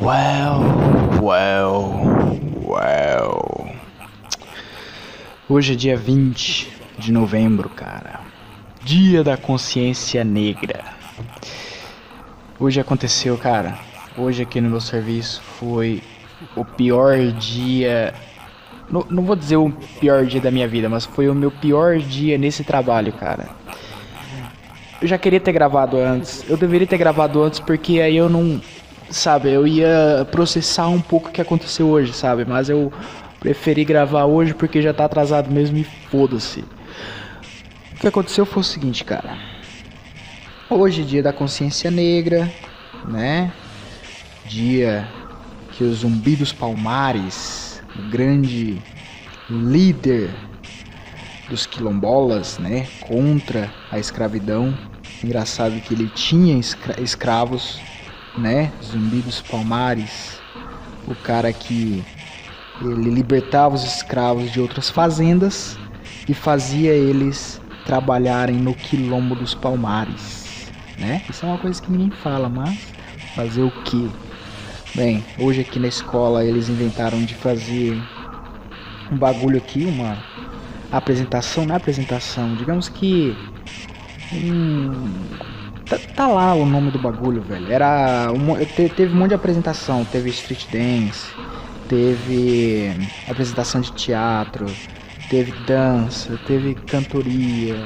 Well, well, well. Hoje é dia 20 de novembro, cara. Dia da consciência negra. Hoje aconteceu, cara. Hoje aqui no meu serviço foi o pior dia. Não, não vou dizer o pior dia da minha vida, mas foi o meu pior dia nesse trabalho, cara. Eu já queria ter gravado antes. Eu deveria ter gravado antes porque aí eu não sabe, eu ia processar um pouco o que aconteceu hoje, sabe? Mas eu preferi gravar hoje porque já tá atrasado mesmo e foda-se. O que aconteceu foi o seguinte, cara. Hoje, dia da consciência negra, né? Dia que o Zumbi dos Palmares, o grande líder dos quilombolas, né, contra a escravidão. Engraçado que ele tinha escra escravos né? Zumbi dos Palmares, o cara que ele libertava os escravos de outras fazendas e fazia eles trabalharem no quilombo dos Palmares, né? Isso é uma coisa que ninguém fala, mas fazer o que? Bem, hoje aqui na escola eles inventaram de fazer um bagulho aqui, uma apresentação, na é apresentação, digamos que um, Tá, tá, lá o nome do bagulho, velho. Era. Um, teve um monte de apresentação. Teve street dance, teve apresentação de teatro, teve dança, teve cantoria,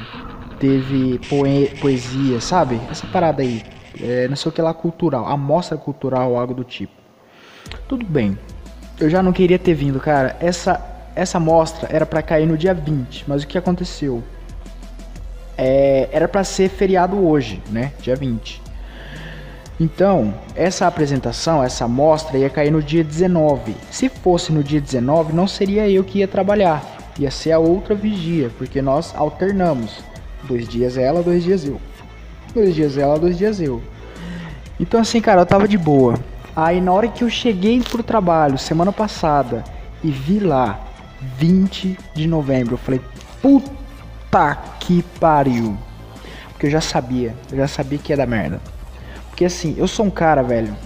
teve poe poesia, sabe? Essa parada aí. É, não sei o que lá cultural, amostra cultural, algo do tipo. Tudo bem. Eu já não queria ter vindo, cara. Essa essa mostra era para cair no dia 20, mas o que aconteceu? é, era para ser feriado hoje, né? Dia 20. Então, essa apresentação, essa mostra ia cair no dia 19. Se fosse no dia 19, não seria eu que ia trabalhar, ia ser a outra vigia, porque nós alternamos. Dois dias ela, dois dias eu. Dois dias ela, dois dias eu. Então assim, cara, eu tava de boa. Aí na hora que eu cheguei pro trabalho semana passada e vi lá 20 de novembro, eu falei, puta que pariu. Porque eu já sabia, eu já sabia que ia dar merda. Porque assim, eu sou um cara, velho.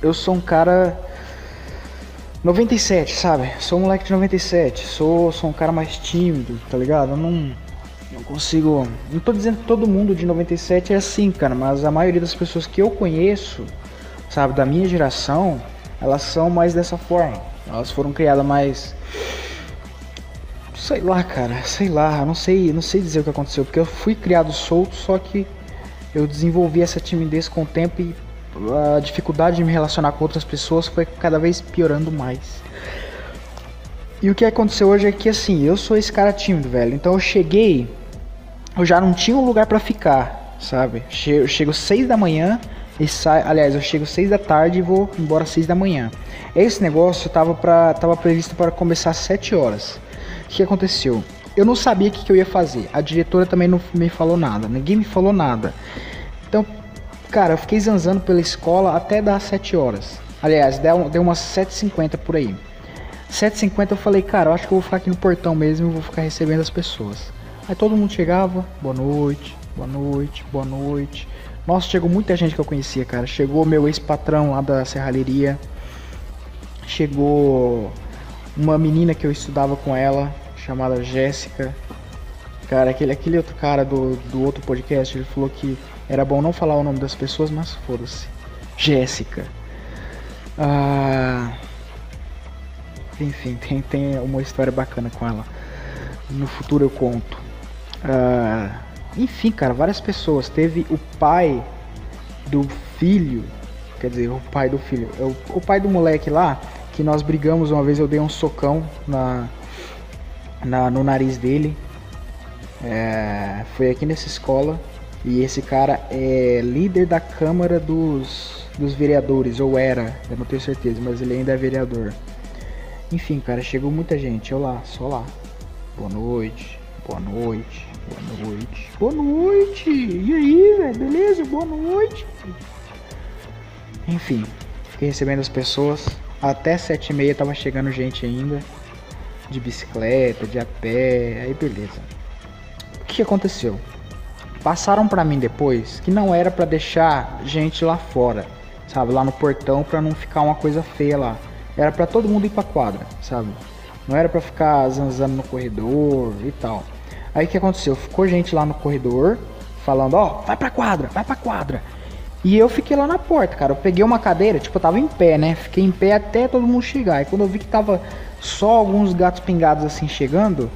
Eu sou um cara 97, sabe? Sou um moleque de 97. Sou, sou um cara mais tímido, tá ligado? Eu não, não consigo. Não tô dizendo que todo mundo de 97 é assim, cara, mas a maioria das pessoas que eu conheço, sabe, da minha geração, elas são mais dessa forma. Elas foram criadas mais Sei lá, cara, sei lá, não sei, não sei dizer o que aconteceu, porque eu fui criado solto, só que eu desenvolvi essa timidez com o tempo e a dificuldade de me relacionar com outras pessoas foi cada vez piorando mais. E o que aconteceu hoje é que assim, eu sou esse cara tímido, velho. Então eu cheguei, eu já não tinha um lugar para ficar, sabe? Eu chego seis da manhã e sai, aliás, eu chego seis da tarde e vou embora seis da manhã. Esse negócio tava para tava previsto para começar às sete horas que aconteceu? Eu não sabia o que, que eu ia fazer. A diretora também não me falou nada. Ninguém me falou nada. Então, cara, eu fiquei zanzando pela escola até das 7 horas. Aliás, deu, deu umas 7h50 por aí. 7h50 eu falei, cara, eu acho que eu vou ficar aqui no portão mesmo e vou ficar recebendo as pessoas. Aí todo mundo chegava, boa noite, boa noite, boa noite. Nossa, chegou muita gente que eu conhecia, cara. Chegou meu ex-patrão lá da serralheria. Chegou uma menina que eu estudava com ela chamada Jéssica. Cara, aquele, aquele outro cara do, do outro podcast, ele falou que era bom não falar o nome das pessoas, mas foda-se. Jéssica. Ah, enfim, tem, tem uma história bacana com ela. No futuro eu conto. Ah, enfim, cara, várias pessoas. Teve o pai do filho, quer dizer, o pai do filho, o, o pai do moleque lá, que nós brigamos uma vez, eu dei um socão na, na, no nariz dele. É, foi aqui nessa escola. E esse cara é líder da Câmara dos, dos Vereadores, ou era, eu não tenho certeza, mas ele ainda é vereador. Enfim, cara, chegou muita gente. Eu lá, só lá. Boa noite, boa noite, boa noite, boa noite. E aí, velho, beleza? Boa noite. Enfim, fiquei recebendo as pessoas. Até sete e meia tava chegando gente ainda. De bicicleta, de a pé, aí beleza. O que aconteceu? Passaram para mim depois que não era para deixar gente lá fora, sabe, lá no portão para não ficar uma coisa feia lá. Era para todo mundo ir pra quadra, sabe? Não era para ficar zanzando no corredor e tal. Aí o que aconteceu? Ficou gente lá no corredor falando, ó, oh, vai pra quadra, vai pra quadra. E eu fiquei lá na porta, cara. Eu peguei uma cadeira, tipo, eu tava em pé, né? Fiquei em pé até todo mundo chegar. E quando eu vi que tava só alguns gatos pingados assim chegando,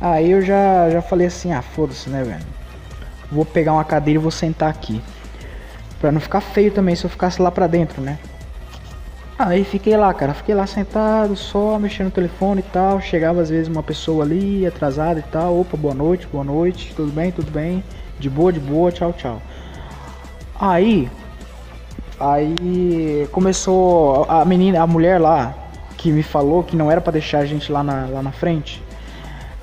aí eu já, já falei assim, ah, foda-se, né, velho? Vou pegar uma cadeira e vou sentar aqui. Pra não ficar feio também se eu ficasse lá pra dentro, né? Aí fiquei lá, cara, fiquei lá sentado, só mexendo no telefone e tal. Chegava às vezes uma pessoa ali, atrasada e tal. Opa, boa noite, boa noite, tudo bem, tudo bem. De boa, de boa, tchau, tchau. Aí, aí começou a menina, a mulher lá, que me falou que não era para deixar a gente lá na, lá na frente.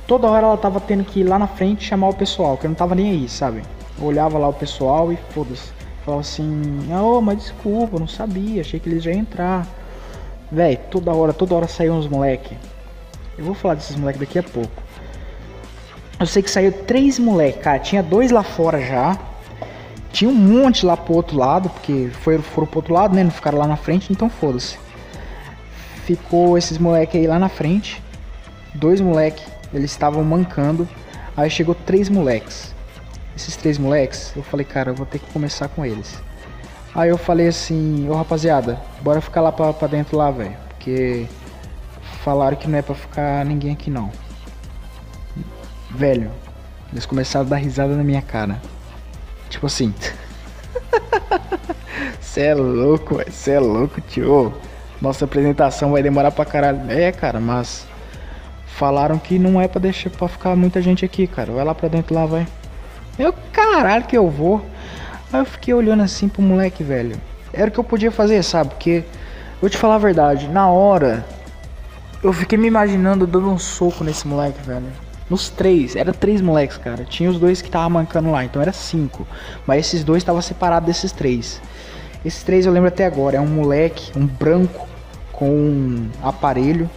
Toda hora ela tava tendo que ir lá na frente chamar o pessoal, que eu não tava nem aí, sabe? Eu olhava lá o pessoal e foda-se. Falava assim, oh, mas desculpa, não sabia, achei que eles já iam entrar. Véi, toda hora, toda hora saiu uns moleque. Eu vou falar desses moleque daqui a pouco. Eu sei que saiu três moleque, cara. Tinha dois lá fora já. Tinha um monte lá pro outro lado, porque foram, foram pro outro lado, né? Não ficaram lá na frente, então foda-se. Ficou esses moleque aí lá na frente. Dois moleque, eles estavam mancando. Aí chegou três moleques esses três moleques, eu falei, cara, eu vou ter que começar com eles. Aí eu falei assim, ô rapaziada, bora ficar lá pra, dentro lá, velho. Porque falaram que não é pra ficar ninguém aqui não. Velho, eles começaram a dar risada na minha cara. Tipo assim. Cê é louco. Cê é louco, tio. Nossa apresentação vai demorar pra caralho. É, cara, mas. Falaram que não é pra deixar pra ficar muita gente aqui, cara. Vai lá pra dentro lá, vai. Eu, caralho, que eu vou. Aí eu fiquei olhando assim pro moleque, velho. Era o que eu podia fazer, sabe? Porque, vou te falar a verdade, na hora, eu fiquei me imaginando dando um soco nesse moleque, velho. Nos três, era três moleques, cara. Tinha os dois que estavam mancando lá, então era cinco. Mas esses dois estavam separados desses três. Esses três eu lembro até agora. É um moleque, um branco, com um aparelho.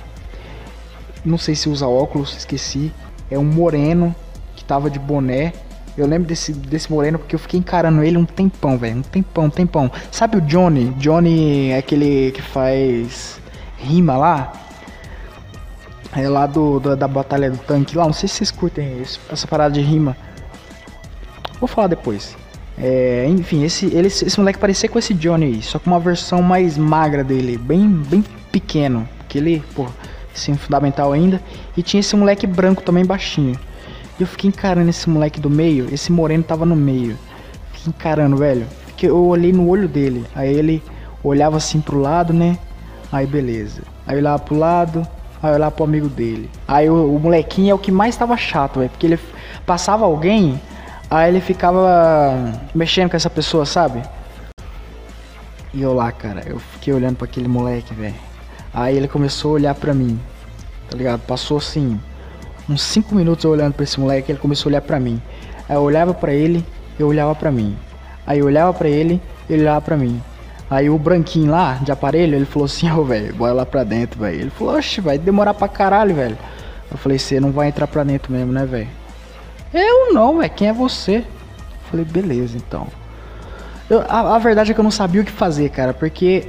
Não sei se usa óculos, esqueci. É um moreno que tava de boné eu lembro desse, desse moreno porque eu fiquei encarando ele um tempão, velho. Um tempão, um tempão. Sabe o Johnny? Johnny é aquele que faz rima lá. É lá do, do, da Batalha do Tanque lá. Não sei se vocês curtem isso, essa parada de rima. Vou falar depois. É, enfim, esse, ele, esse moleque parecia com esse Johnny aí, só com uma versão mais magra dele, bem, bem pequeno. Que ele, pô, sim, fundamental ainda. E tinha esse moleque branco também baixinho. E eu fiquei encarando esse moleque do meio, esse moreno tava no meio. Fiquei encarando, velho. Porque eu olhei no olho dele. Aí ele olhava assim pro lado, né? Aí beleza. Aí eu olhava pro lado, aí eu olhava pro amigo dele. Aí o, o molequinho é o que mais tava chato, velho. Porque ele passava alguém, aí ele ficava mexendo com essa pessoa, sabe? E eu lá, cara, eu fiquei olhando para aquele moleque, velho. Aí ele começou a olhar pra mim, tá ligado? Passou assim, uns 5 minutos eu olhando para esse moleque, ele começou a olhar para mim. Aí eu olhava para ele, eu olhava para mim. Aí eu olhava para ele, ele olhava para mim. Aí o branquinho lá, de aparelho, ele falou assim, ô oh, velho, bora lá pra dentro, velho. Ele falou, oxe, vai demorar pra caralho, velho. Eu falei, você não vai entrar pra dentro mesmo, né, velho? Eu não, velho, quem é você? Falei, beleza, então. Eu, a, a verdade é que eu não sabia o que fazer, cara, porque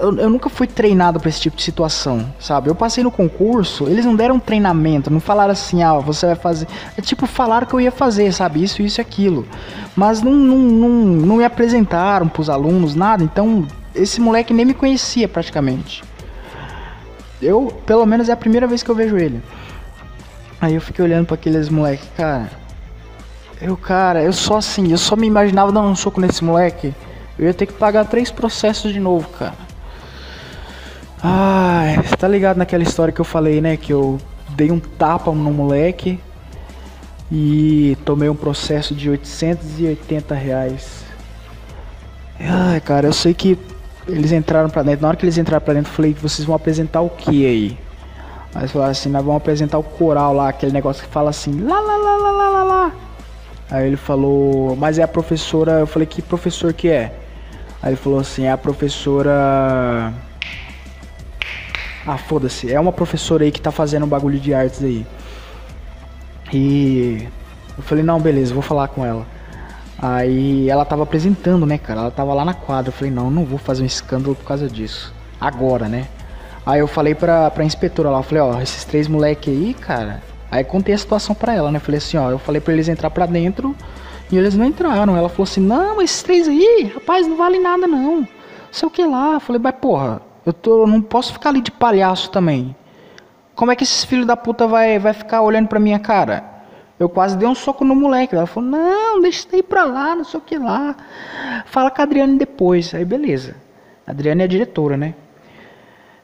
eu, eu, nunca fui treinado para esse tipo de situação, sabe? Eu passei no concurso, eles não deram treinamento, não falaram assim, ah, você vai fazer. É tipo, falaram que eu ia fazer, sabe? Isso, isso e aquilo. Mas não, não, não, não me apresentaram pros alunos, nada. Então, esse moleque nem me conhecia praticamente. Eu, pelo menos, é a primeira vez que eu vejo ele. Aí eu fiquei olhando para aqueles moleques, cara. Eu, cara, eu só assim, eu só me imaginava dando um soco nesse moleque. Eu ia ter que pagar três processos de novo, cara. Ai, você tá ligado naquela história que eu falei, né? Que eu dei um tapa no moleque e tomei um processo de 880 reais. Ai, cara, eu sei que eles entraram pra dentro. Na hora que eles entraram pra dentro, eu falei vocês vão apresentar o que aí? Eles falaram assim, nós vamos apresentar o coral lá, aquele negócio que fala assim, lá lá lá lá lá lá lá. Aí ele falou, mas é a professora. Eu falei, que professor que é? Aí ele falou assim, é a professora. Ah, foda-se, é uma professora aí que tá fazendo um bagulho de artes aí. E eu falei, não, beleza, vou falar com ela. Aí ela tava apresentando, né, cara? Ela tava lá na quadra. Eu falei, não, não vou fazer um escândalo por causa disso. Agora, né? Aí eu falei pra, pra inspetora lá, eu falei, ó, esses três moleque aí, cara. Aí contei a situação pra ela, né? Falei assim, ó, eu falei pra eles entrar pra dentro e eles não entraram. Ela falou assim, não, esses três aí, rapaz, não vale nada não. Sei o que lá. Eu falei, mas porra, eu, tô, eu não posso ficar ali de palhaço também. Como é que esses filhos da puta vai, vai ficar olhando pra minha cara? Eu quase dei um soco no moleque. Ela falou: Não, deixa isso aí pra lá, não sei o que lá. Fala com a Adriane depois. Aí, beleza. A Adriane é a diretora, né?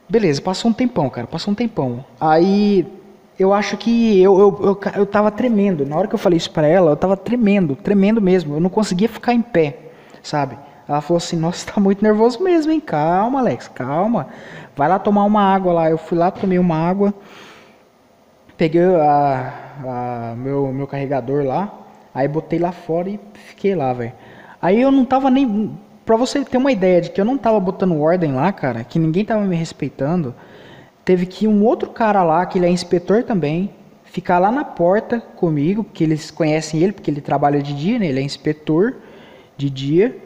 Beleza, passou um tempão, cara. Passou um tempão. Aí eu acho que eu, eu, eu, eu tava tremendo. Na hora que eu falei isso pra ela, eu tava tremendo, tremendo mesmo. Eu não conseguia ficar em pé, sabe? Ela falou assim: Nossa, tá muito nervoso mesmo, hein? Calma, Alex, calma. Vai lá tomar uma água lá. Eu fui lá, tomei uma água. Peguei a, a, meu, meu carregador lá, aí botei lá fora e fiquei lá, velho. Aí eu não tava nem. Pra você ter uma ideia de que eu não tava botando ordem lá, cara, que ninguém tava me respeitando, teve que um outro cara lá, que ele é inspetor também, ficar lá na porta comigo, porque eles conhecem ele, porque ele trabalha de dia, né? Ele é inspetor de dia.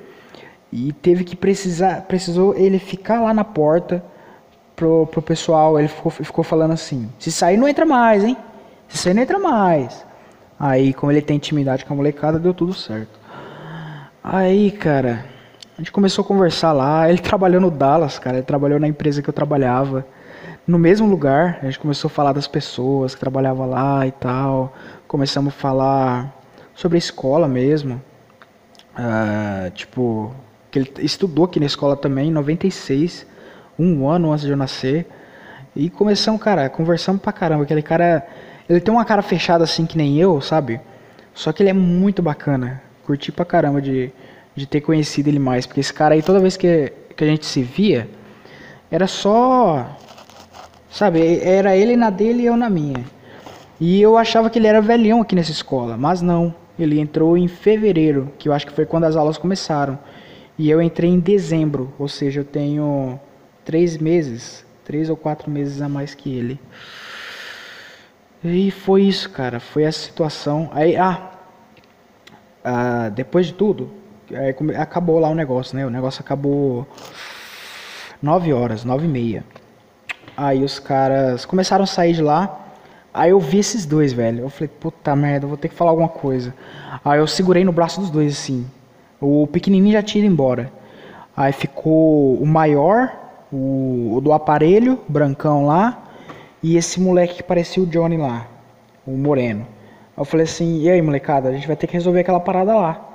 E teve que precisar, precisou ele ficar lá na porta pro, pro pessoal, ele ficou, ficou falando assim: se sair não entra mais, hein? Se sair não entra mais. Aí, como ele tem intimidade com a molecada, deu tudo certo. Aí, cara, a gente começou a conversar lá. Ele trabalhou no Dallas, cara. Ele trabalhou na empresa que eu trabalhava. No mesmo lugar, a gente começou a falar das pessoas que trabalhavam lá e tal. Começamos a falar sobre a escola mesmo. Uh, tipo, que ele estudou aqui na escola também, em 96 um ano antes de eu nascer. E começamos, cara, conversamos pra caramba. Aquele cara, ele tem uma cara fechada assim que nem eu, sabe? Só que ele é muito bacana. Curti pra caramba de, de ter conhecido ele mais. Porque esse cara aí, toda vez que, que a gente se via, era só. Sabe? Era ele na dele e eu na minha. E eu achava que ele era velhão aqui nessa escola. Mas não. Ele entrou em fevereiro, que eu acho que foi quando as aulas começaram. E eu entrei em dezembro, ou seja, eu tenho três meses, três ou quatro meses a mais que ele. E foi isso, cara. Foi essa situação. Aí, ah, ah depois de tudo, aí, acabou lá o negócio, né? O negócio acabou nove horas, nove e meia. Aí os caras começaram a sair de lá. Aí eu vi esses dois, velho. Eu falei, puta merda, vou ter que falar alguma coisa. Aí eu segurei no braço dos dois, assim. O pequenininho já tinha ido embora. Aí ficou o maior o, o do aparelho, brancão lá, e esse moleque que parecia o Johnny lá, o moreno. Eu falei assim, e aí molecada, a gente vai ter que resolver aquela parada lá.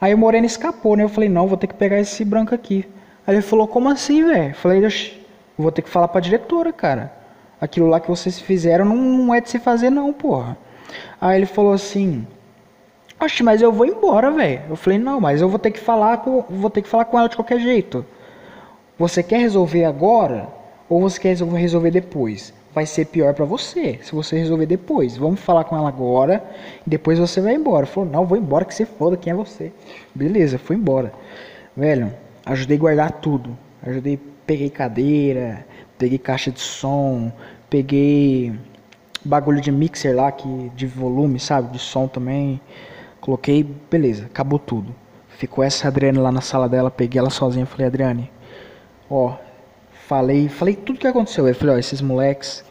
Aí o moreno escapou, né? Eu falei, não, vou ter que pegar esse branco aqui. Aí ele falou, como assim, velho? Falei, vou ter que falar pra diretora, cara. Aquilo lá que vocês fizeram não, não é de se fazer não, porra. Aí ele falou assim, Oxe, mas eu vou embora, velho. Eu falei, não, mas eu vou ter que falar com, vou ter que falar com ela de qualquer jeito. Você quer resolver agora ou você quer resolver depois? Vai ser pior para você se você resolver depois. Vamos falar com ela agora e depois você vai embora. Falou, não, vou embora que você foda, quem é você? Beleza, fui embora. Velho, ajudei a guardar tudo. Ajudei, peguei cadeira, peguei caixa de som, peguei bagulho de mixer lá que de volume, sabe, de som também. Coloquei, beleza, acabou tudo. Ficou essa Adriane lá na sala dela, peguei ela sozinha, falei, Adriane, Ó, falei, falei tudo que aconteceu. Eu falei, ó, esses moleques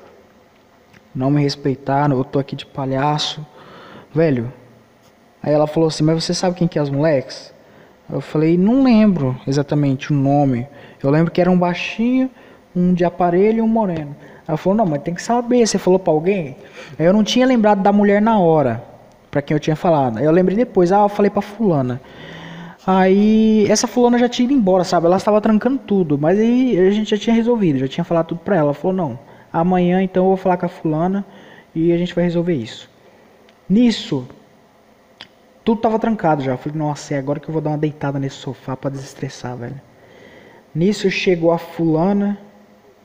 não me respeitaram, eu tô aqui de palhaço. Velho. Aí ela falou assim, mas você sabe quem que é os moleques? Eu falei, não lembro exatamente o nome. Eu lembro que era um baixinho, um de aparelho e um moreno. Ela falou, não, mas tem que saber, você falou pra alguém? Aí eu não tinha lembrado da mulher na hora, pra quem eu tinha falado. Aí eu lembrei depois, ah, eu falei pra fulana. Aí essa fulana já tinha ido embora, sabe? Ela estava trancando tudo, mas aí a gente já tinha resolvido, já tinha falado tudo pra ela. Ela falou, não, amanhã então eu vou falar com a fulana e a gente vai resolver isso. Nisso, tudo tava trancado já. Eu falei, nossa, é agora que eu vou dar uma deitada nesse sofá para desestressar, velho. Nisso chegou a fulana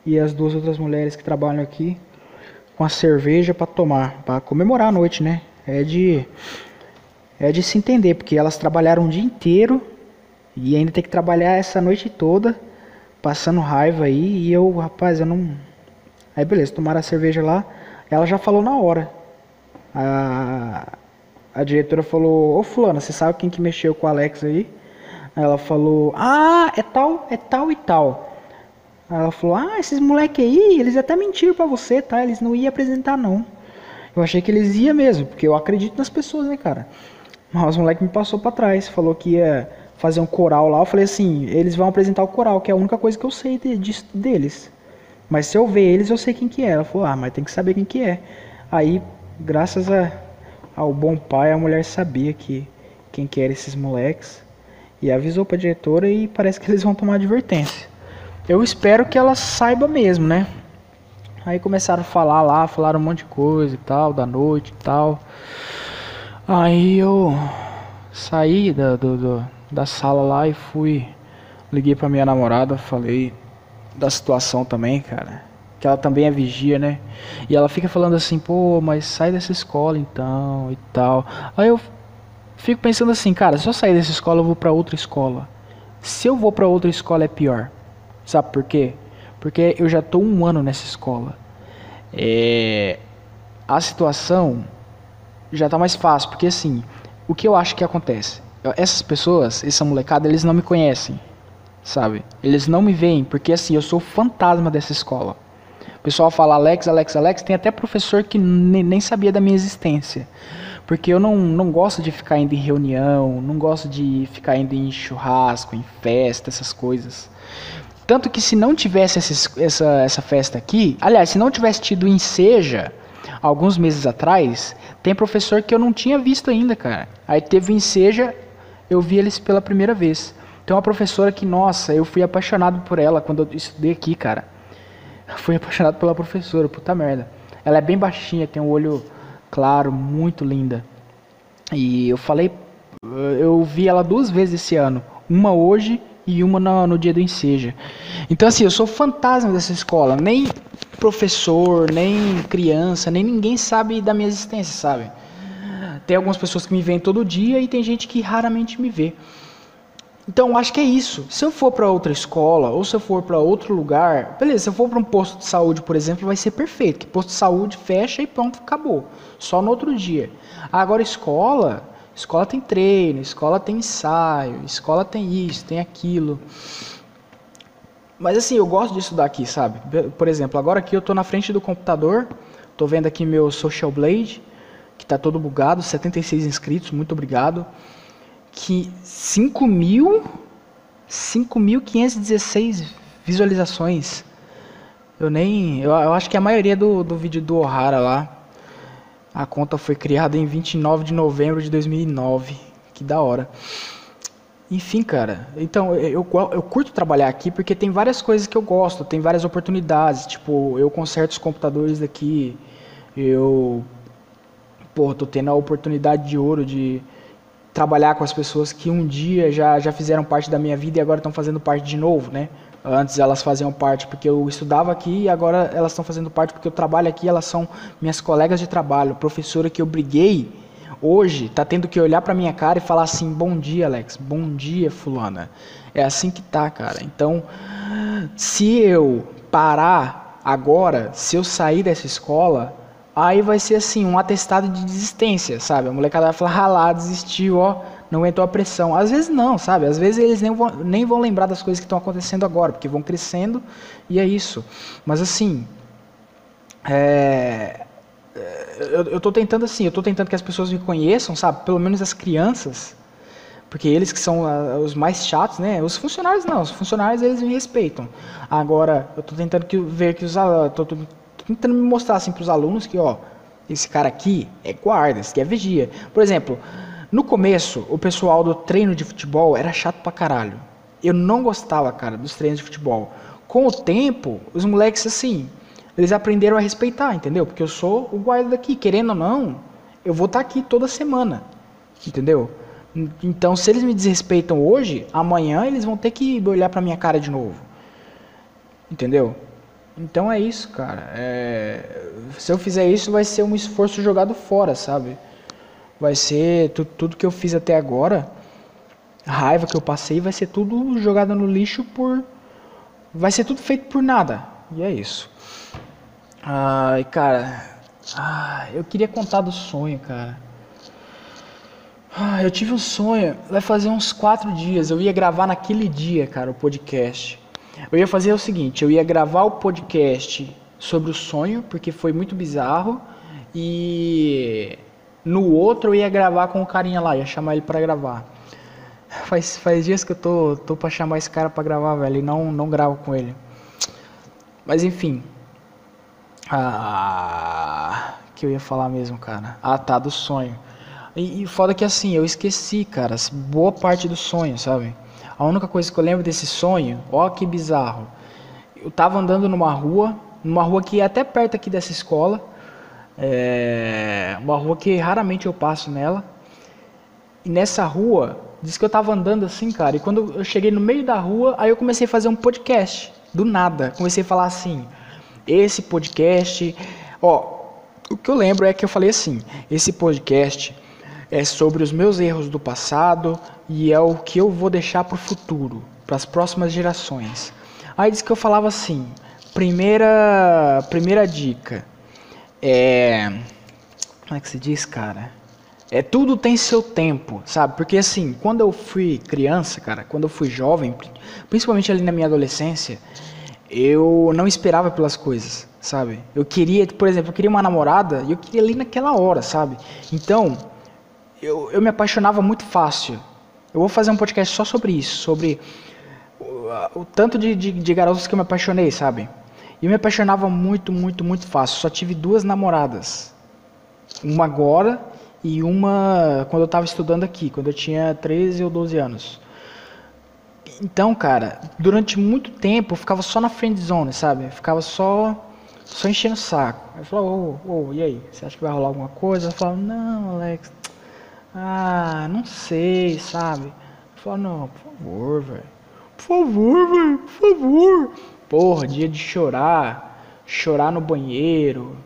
e as duas outras mulheres que trabalham aqui com a cerveja para tomar, para comemorar a noite, né? É de é de se entender, porque elas trabalharam o dia inteiro e ainda tem que trabalhar essa noite toda, passando raiva aí, e eu, rapaz, eu não Aí beleza, tomaram a cerveja lá, ela já falou na hora. A, a diretora falou, ô fulana, você sabe quem que mexeu com o Alex aí? Ela falou, ah, é tal, é tal e tal. Aí ela falou, ah, esses moleque aí, eles até mentiram pra você, tá? Eles não iam apresentar não. Eu achei que eles iam mesmo, porque eu acredito nas pessoas, né, cara? Mas o moleque me passou para trás, falou que ia fazer um coral lá. Eu falei assim, eles vão apresentar o coral, que é a única coisa que eu sei de, de, deles. Mas se eu ver eles, eu sei quem que é. Ela falou, ah, mas tem que saber quem que é. Aí, graças a, ao bom pai, a mulher sabia que quem que eram esses moleques. E avisou pra diretora e parece que eles vão tomar advertência. Eu espero que ela saiba mesmo, né? Aí começaram a falar lá, falaram um monte de coisa e tal, da noite e tal. Aí eu saí da, do, do, da sala lá e fui. Liguei pra minha namorada, falei, da situação também, cara. Que ela também é vigia, né? E ela fica falando assim, pô, mas sai dessa escola então e tal. Aí eu fico pensando assim, cara, se eu sair dessa escola eu vou para outra escola. Se eu vou para outra escola é pior. Sabe por quê? Porque eu já tô um ano nessa escola. É... A situação já tá mais fácil, porque assim, o que eu acho que acontece? Essas pessoas, essa molecada, eles não me conhecem sabe? Eles não me veem, porque assim, eu sou o fantasma dessa escola. O pessoal fala Alex, Alex, Alex, tem até professor que nem sabia da minha existência. Porque eu não, não gosto de ficar indo em reunião, não gosto de ficar indo em churrasco, em festa, essas coisas. Tanto que se não tivesse essa, essa, essa festa aqui, aliás, se não tivesse tido em Seja, alguns meses atrás, tem professor que eu não tinha visto ainda, cara. Aí teve em Seja, eu vi eles pela primeira vez. Tem uma professora que, nossa, eu fui apaixonado por ela quando eu estudei aqui, cara. fui apaixonado pela professora, puta merda. Ela é bem baixinha, tem um olho claro, muito linda. E eu falei, eu vi ela duas vezes esse ano. Uma hoje e uma no, no dia do enseja. Então, assim, eu sou fantasma dessa escola. Nem professor, nem criança, nem ninguém sabe da minha existência, sabe? Tem algumas pessoas que me veem todo dia e tem gente que raramente me vê. Então, acho que é isso. Se eu for para outra escola ou se eu for para outro lugar, beleza, se eu for para um posto de saúde, por exemplo, vai ser perfeito. Que posto de saúde fecha e pronto, acabou. Só no outro dia. Agora, escola, escola tem treino, escola tem ensaio, escola tem isso, tem aquilo. Mas assim, eu gosto de estudar aqui, sabe? Por exemplo, agora aqui eu estou na frente do computador, estou vendo aqui meu Social Blade, que está todo bugado, 76 inscritos, muito obrigado que 5 mil 5.516 visualizações. Eu nem. Eu, eu, acho que a maioria do, do vídeo do O'Hara lá. A conta foi criada em 29 de novembro de 2009. Que da hora. Enfim, cara. Então, eu, eu curto trabalhar aqui porque tem várias coisas que eu gosto. Tem várias oportunidades. Tipo, eu conserto os computadores daqui. Eu. Pô, tô tendo a oportunidade de ouro de trabalhar com as pessoas que um dia já, já fizeram parte da minha vida e agora estão fazendo parte de novo, né? Antes elas faziam parte porque eu estudava aqui e agora elas estão fazendo parte porque eu trabalho aqui, elas são minhas colegas de trabalho, professora que eu briguei, hoje está tendo que olhar para minha cara e falar assim: "Bom dia, Alex. Bom dia, fulana". É assim que tá, cara. Então, se eu parar agora, se eu sair dessa escola, Aí vai ser assim, um atestado de desistência, sabe? A molecada vai falar, ah lá, desistiu, ó, não aguentou a pressão. Às vezes não, sabe? Às vezes eles nem vão, nem vão lembrar das coisas que estão acontecendo agora, porque vão crescendo e é isso. Mas assim, é, eu, eu tô tentando assim, eu tô tentando que as pessoas me conheçam, sabe? Pelo menos as crianças, porque eles que são uh, os mais chatos, né? Os funcionários não, os funcionários eles me respeitam. Agora, eu tô tentando que, ver que os tô, tô tentando me mostrar assim para os alunos que, ó, esse cara aqui é guarda, esse aqui é vigia. Por exemplo, no começo, o pessoal do treino de futebol era chato pra caralho. Eu não gostava, cara, dos treinos de futebol. Com o tempo, os moleques, assim, eles aprenderam a respeitar, entendeu? Porque eu sou o guarda daqui, querendo ou não, eu vou estar tá aqui toda semana, entendeu? Então, se eles me desrespeitam hoje, amanhã eles vão ter que olhar pra minha cara de novo. Entendeu? Então é isso, cara. É... Se eu fizer isso, vai ser um esforço jogado fora, sabe? Vai ser tu, tudo que eu fiz até agora, a raiva que eu passei, vai ser tudo jogado no lixo por. Vai ser tudo feito por nada. E é isso. Ai, cara. Ah, eu queria contar do sonho, cara. Ah, eu tive um sonho, vai fazer uns quatro dias. Eu ia gravar naquele dia, cara, o podcast. Eu ia fazer o seguinte: eu ia gravar o podcast sobre o sonho, porque foi muito bizarro. E no outro eu ia gravar com o carinha lá, ia chamar ele para gravar. Faz, faz dias que eu tô, tô pra chamar esse cara pra gravar, velho, e não, não gravo com ele. Mas enfim. Ah, que eu ia falar mesmo, cara. Ah, tá, do sonho. E, e foda que assim, eu esqueci, cara, boa parte do sonho, sabe? A única coisa que eu lembro desse sonho, ó que bizarro. Eu tava andando numa rua, numa rua que é até perto aqui dessa escola. É uma rua que raramente eu passo nela. E nessa rua, diz que eu tava andando assim, cara, e quando eu cheguei no meio da rua, aí eu comecei a fazer um podcast. Do nada. Comecei a falar assim: esse podcast. Ó, o que eu lembro é que eu falei assim: esse podcast é sobre os meus erros do passado e é o que eu vou deixar para o futuro, para as próximas gerações. Aí diz que eu falava assim: primeira, primeira dica é. Como é que se diz, cara? É tudo tem seu tempo, sabe? Porque assim, quando eu fui criança, cara, quando eu fui jovem, principalmente ali na minha adolescência, eu não esperava pelas coisas, sabe? Eu queria, por exemplo, eu queria uma namorada e eu queria ali naquela hora, sabe? Então, eu, eu me apaixonava muito fácil. Eu vou fazer um podcast só sobre isso, sobre o, o tanto de, de, de garotos que eu me apaixonei, sabe? E eu me apaixonava muito, muito, muito fácil. Só tive duas namoradas. Uma agora e uma quando eu estava estudando aqui, quando eu tinha 13 ou 12 anos. Então, cara, durante muito tempo eu ficava só na friend zone, sabe? Eu ficava só só enchendo o saco. Eu falava, ô, ô, e aí? Você acha que vai rolar alguma coisa? Eu falava, não, Alex, ah, não sei, sabe? Fala, não, por favor, velho. Por favor, velho, por favor. Porra, dia de chorar, chorar no banheiro,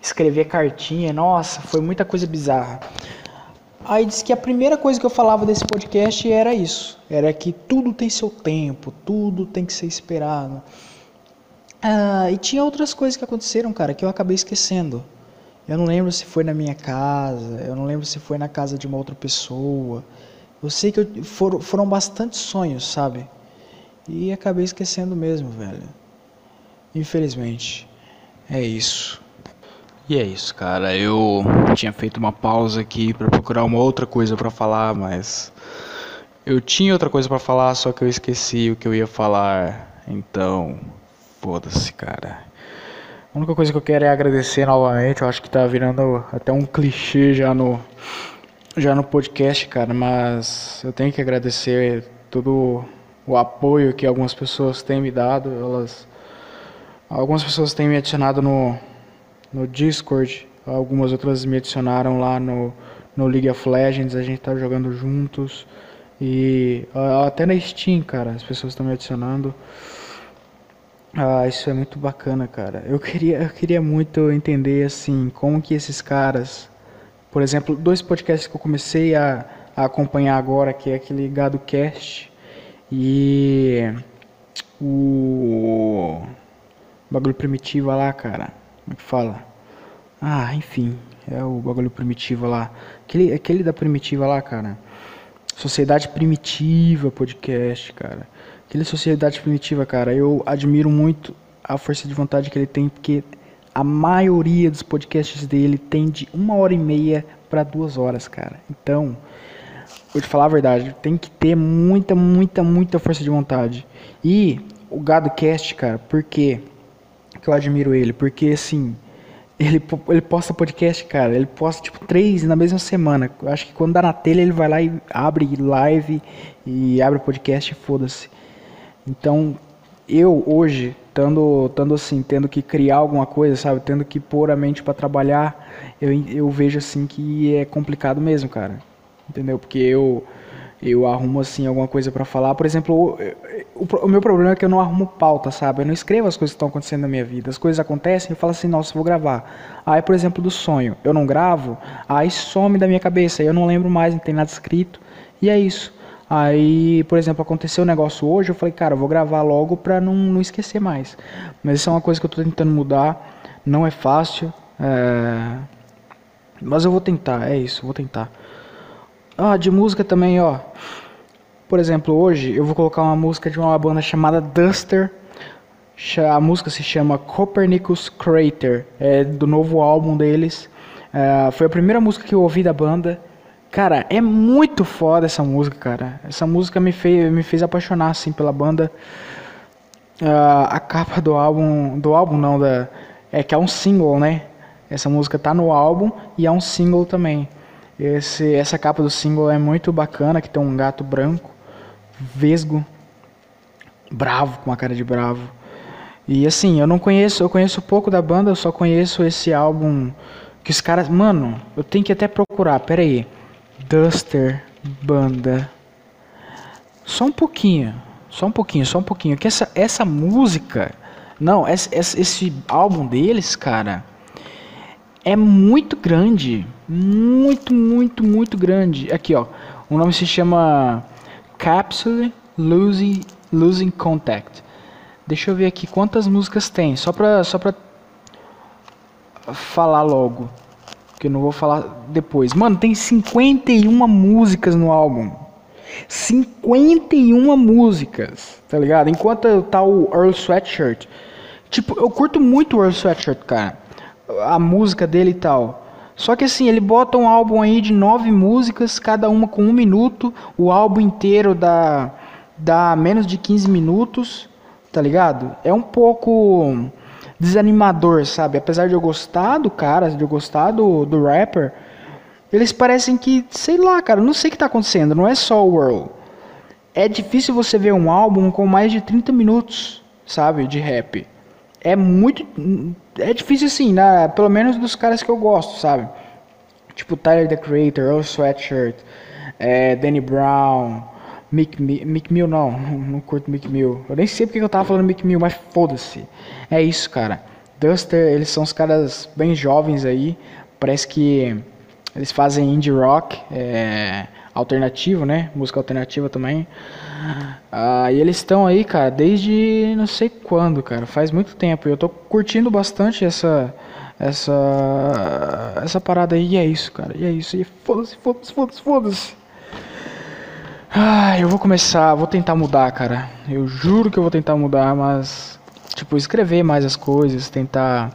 escrever cartinha, nossa, foi muita coisa bizarra. Aí disse que a primeira coisa que eu falava desse podcast era isso, era que tudo tem seu tempo, tudo tem que ser esperado. Ah, e tinha outras coisas que aconteceram, cara, que eu acabei esquecendo. Eu não lembro se foi na minha casa, eu não lembro se foi na casa de uma outra pessoa. Eu sei que eu, foram, foram bastante sonhos, sabe? E acabei esquecendo mesmo, velho. Infelizmente. É isso. E é isso, cara. Eu tinha feito uma pausa aqui para procurar uma outra coisa para falar, mas eu tinha outra coisa para falar, só que eu esqueci o que eu ia falar. Então, foda-se, cara. A única coisa que eu quero é agradecer novamente. Eu acho que tá virando até um clichê já no, já no podcast, cara. Mas eu tenho que agradecer todo o apoio que algumas pessoas têm me dado. Elas, algumas pessoas têm me adicionado no, no Discord. Algumas outras me adicionaram lá no, no League of Legends. A gente tá jogando juntos. E até na Steam, cara, as pessoas estão me adicionando. Ah, isso é muito bacana, cara. Eu queria, eu queria muito entender assim, como que esses caras, por exemplo, dois podcasts que eu comecei a, a acompanhar agora, que é aquele Gado Cast e o bagulho primitivo lá, cara. Como é que fala? Ah, enfim, é o bagulho primitivo lá. Aquele, aquele da primitiva lá, cara. Sociedade Primitiva Podcast, cara. Aquele Sociedade Primitiva, cara, eu admiro muito a força de vontade que ele tem, porque a maioria dos podcasts dele tem de uma hora e meia para duas horas, cara. Então, vou te falar a verdade, tem que ter muita, muita, muita força de vontade. E o Gado Cast, cara, por quê? que eu admiro ele? Porque, assim, ele, ele posta podcast, cara. Ele posta tipo três na mesma semana. Eu acho que quando dá na telha ele vai lá e abre live e abre podcast e foda-se. Então, eu hoje, estando, estando assim, tendo que criar alguma coisa, sabe, tendo que pôr a mente para trabalhar, eu, eu vejo assim que é complicado mesmo, cara. entendeu? Porque eu eu arrumo assim alguma coisa para falar. Por exemplo, o, o, o, meu problema é que eu não arrumo pauta, sabe? Eu não escrevo as coisas que estão acontecendo na minha vida. As coisas acontecem eu falo assim, nossa, vou gravar. Aí, por exemplo, do sonho, eu não gravo, aí some da minha cabeça, eu não lembro mais, não tem nada escrito. E é isso. Aí, por exemplo, aconteceu um negócio hoje, eu falei, cara, eu vou gravar logo pra não, não esquecer mais. Mas isso é uma coisa que eu tô tentando mudar. Não é fácil. É... Mas eu vou tentar, é isso, vou tentar. Ah, de música também, ó. Por exemplo, hoje eu vou colocar uma música de uma banda chamada Duster. A música se chama Copernicus Crater, é do novo álbum deles. É, foi a primeira música que eu ouvi da banda. Cara, é muito foda essa música, cara. Essa música me fez, me fez apaixonar assim pela banda. Uh, a capa do álbum, do álbum não, da, é que é um single, né? Essa música tá no álbum e é um single também. Esse, essa capa do single é muito bacana, que tem um gato branco, vesgo, bravo, com uma cara de bravo. E assim, eu não conheço, eu conheço pouco da banda, eu só conheço esse álbum que os caras, mano, eu tenho que até procurar, pera aí. Duster Banda. Só um pouquinho, só um pouquinho, só um pouquinho. Que essa, essa música, não, esse, esse álbum deles, cara, é muito grande, muito, muito, muito grande. Aqui, ó, o nome se chama Capsule Losing, Losing Contact. Deixa eu ver aqui quantas músicas tem, só pra, só pra falar logo que eu não vou falar depois. Mano, tem 51 músicas no álbum. 51 músicas, tá ligado? Enquanto tá o Earl Sweatshirt. Tipo, eu curto muito o Earl Sweatshirt, cara. A música dele e tal. Só que assim, ele bota um álbum aí de nove músicas, cada uma com um minuto. O álbum inteiro dá, dá menos de 15 minutos, tá ligado? É um pouco desanimador, sabe? Apesar de eu gostar do cara, de eu gostar do, do rapper, eles parecem que, sei lá, cara, não sei o que tá acontecendo, não é só o Earl. É difícil você ver um álbum com mais de 30 minutos, sabe, de rap. É muito. É difícil assim, né? Pelo menos dos caras que eu gosto, sabe? Tipo Tyler the Creator, Earl Sweatshirt, é, Danny Brown, Mick, Mill não, não curto Mick Mill. Eu nem sei porque eu tava falando Mick Mill, mas foda-se. É isso, cara. Duster, eles são os caras bem jovens aí. Parece que eles fazem indie rock, é, alternativo, né? Música alternativa também. Ah, e eles estão aí, cara, desde não sei quando, cara. Faz muito tempo. E eu tô curtindo bastante essa essa essa parada aí. E é isso, cara. E é isso. E foda-se, foda-se, foda-se, foda-se. Ah, eu vou começar, vou tentar mudar, cara. Eu juro que eu vou tentar mudar, mas tipo, escrever mais as coisas, tentar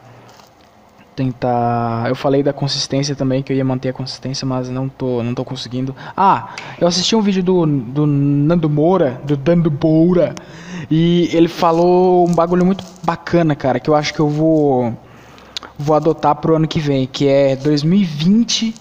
tentar, eu falei da consistência também que eu ia manter a consistência, mas não tô, não tô conseguindo. Ah, eu assisti um vídeo do do Nando Moura, do Nando Moura, e ele falou um bagulho muito bacana, cara, que eu acho que eu vou vou adotar pro ano que vem, que é 2020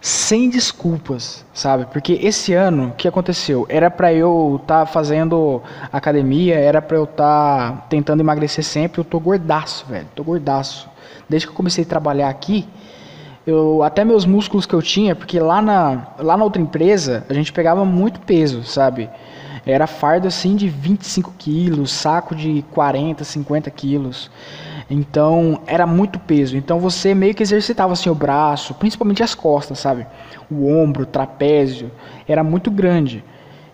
sem desculpas, sabe? Porque esse ano, o que aconteceu? Era para eu estar tá fazendo academia, era para eu estar tá tentando emagrecer sempre. Eu tô gordaço, velho. Tô gordaço. Desde que eu comecei a trabalhar aqui, eu até meus músculos que eu tinha, porque lá na lá na outra empresa a gente pegava muito peso, sabe? Era fardo assim de 25 quilos, saco de 40, 50 quilos. Então era muito peso. Então você meio que exercitava assim o braço, principalmente as costas, sabe? O ombro, o trapézio, era muito grande.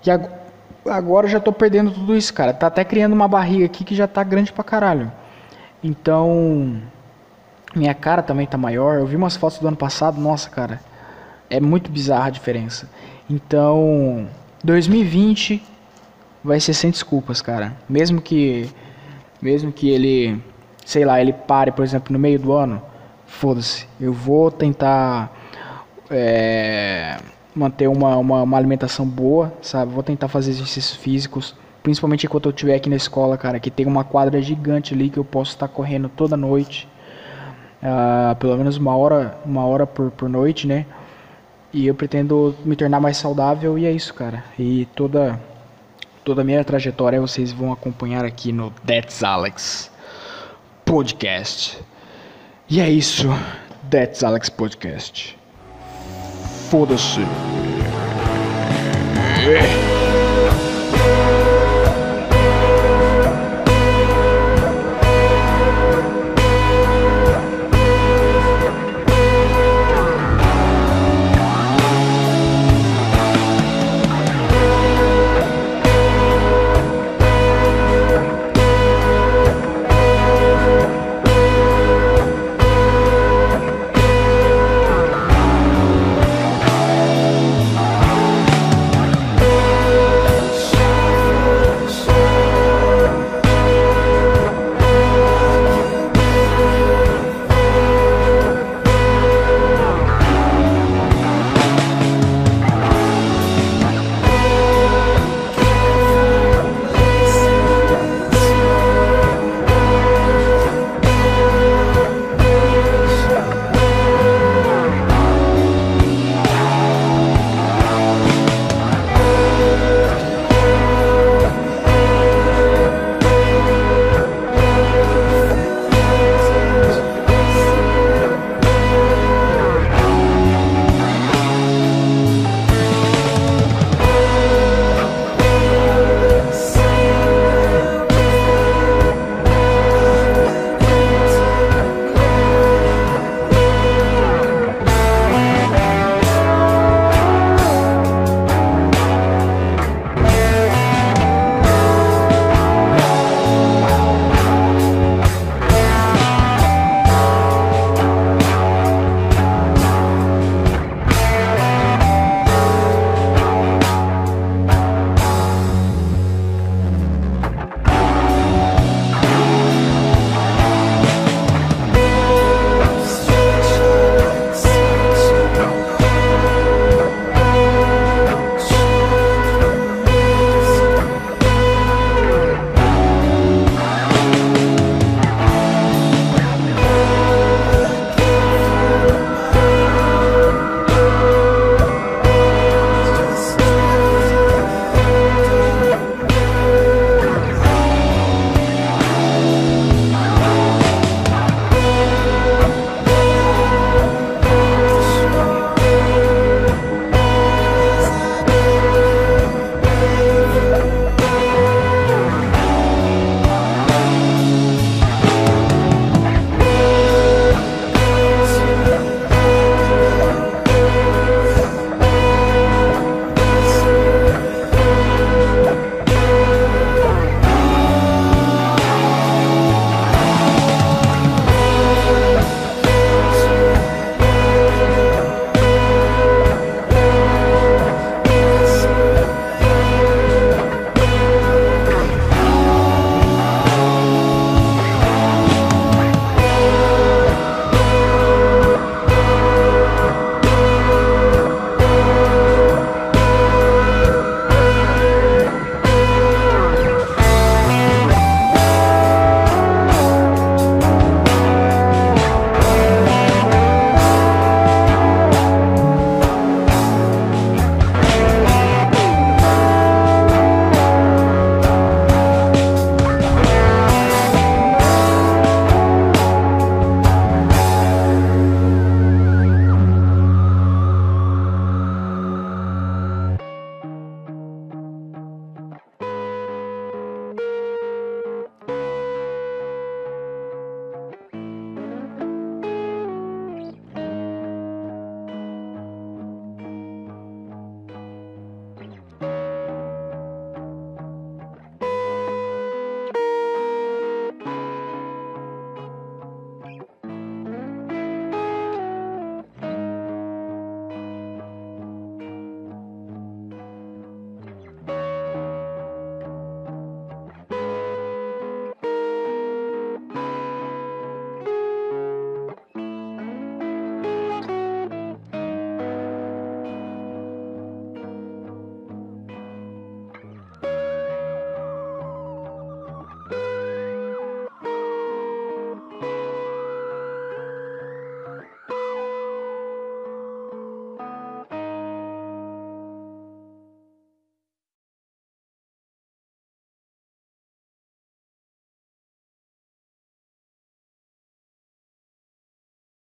E agora eu já tô perdendo tudo isso, cara. Tá até criando uma barriga aqui que já tá grande pra caralho. Então, minha cara também tá maior. Eu vi umas fotos do ano passado, nossa, cara. É muito bizarra a diferença. Então, 2020 vai ser sem desculpas, cara. Mesmo que mesmo que ele sei lá, ele pare, por exemplo, no meio do ano, foda-se, eu vou tentar é, manter uma, uma, uma, alimentação boa, sabe? Vou tentar fazer exercícios físicos, principalmente enquanto eu estiver aqui na escola, cara, que tem uma quadra gigante ali que eu posso estar correndo toda noite, uh, pelo menos uma hora, uma hora por, por noite, né? E eu pretendo me tornar mais saudável e é isso, cara. E toda Toda a minha trajetória vocês vão acompanhar aqui no That's Alex Podcast. E é isso, That's Alex Podcast. Foda-se.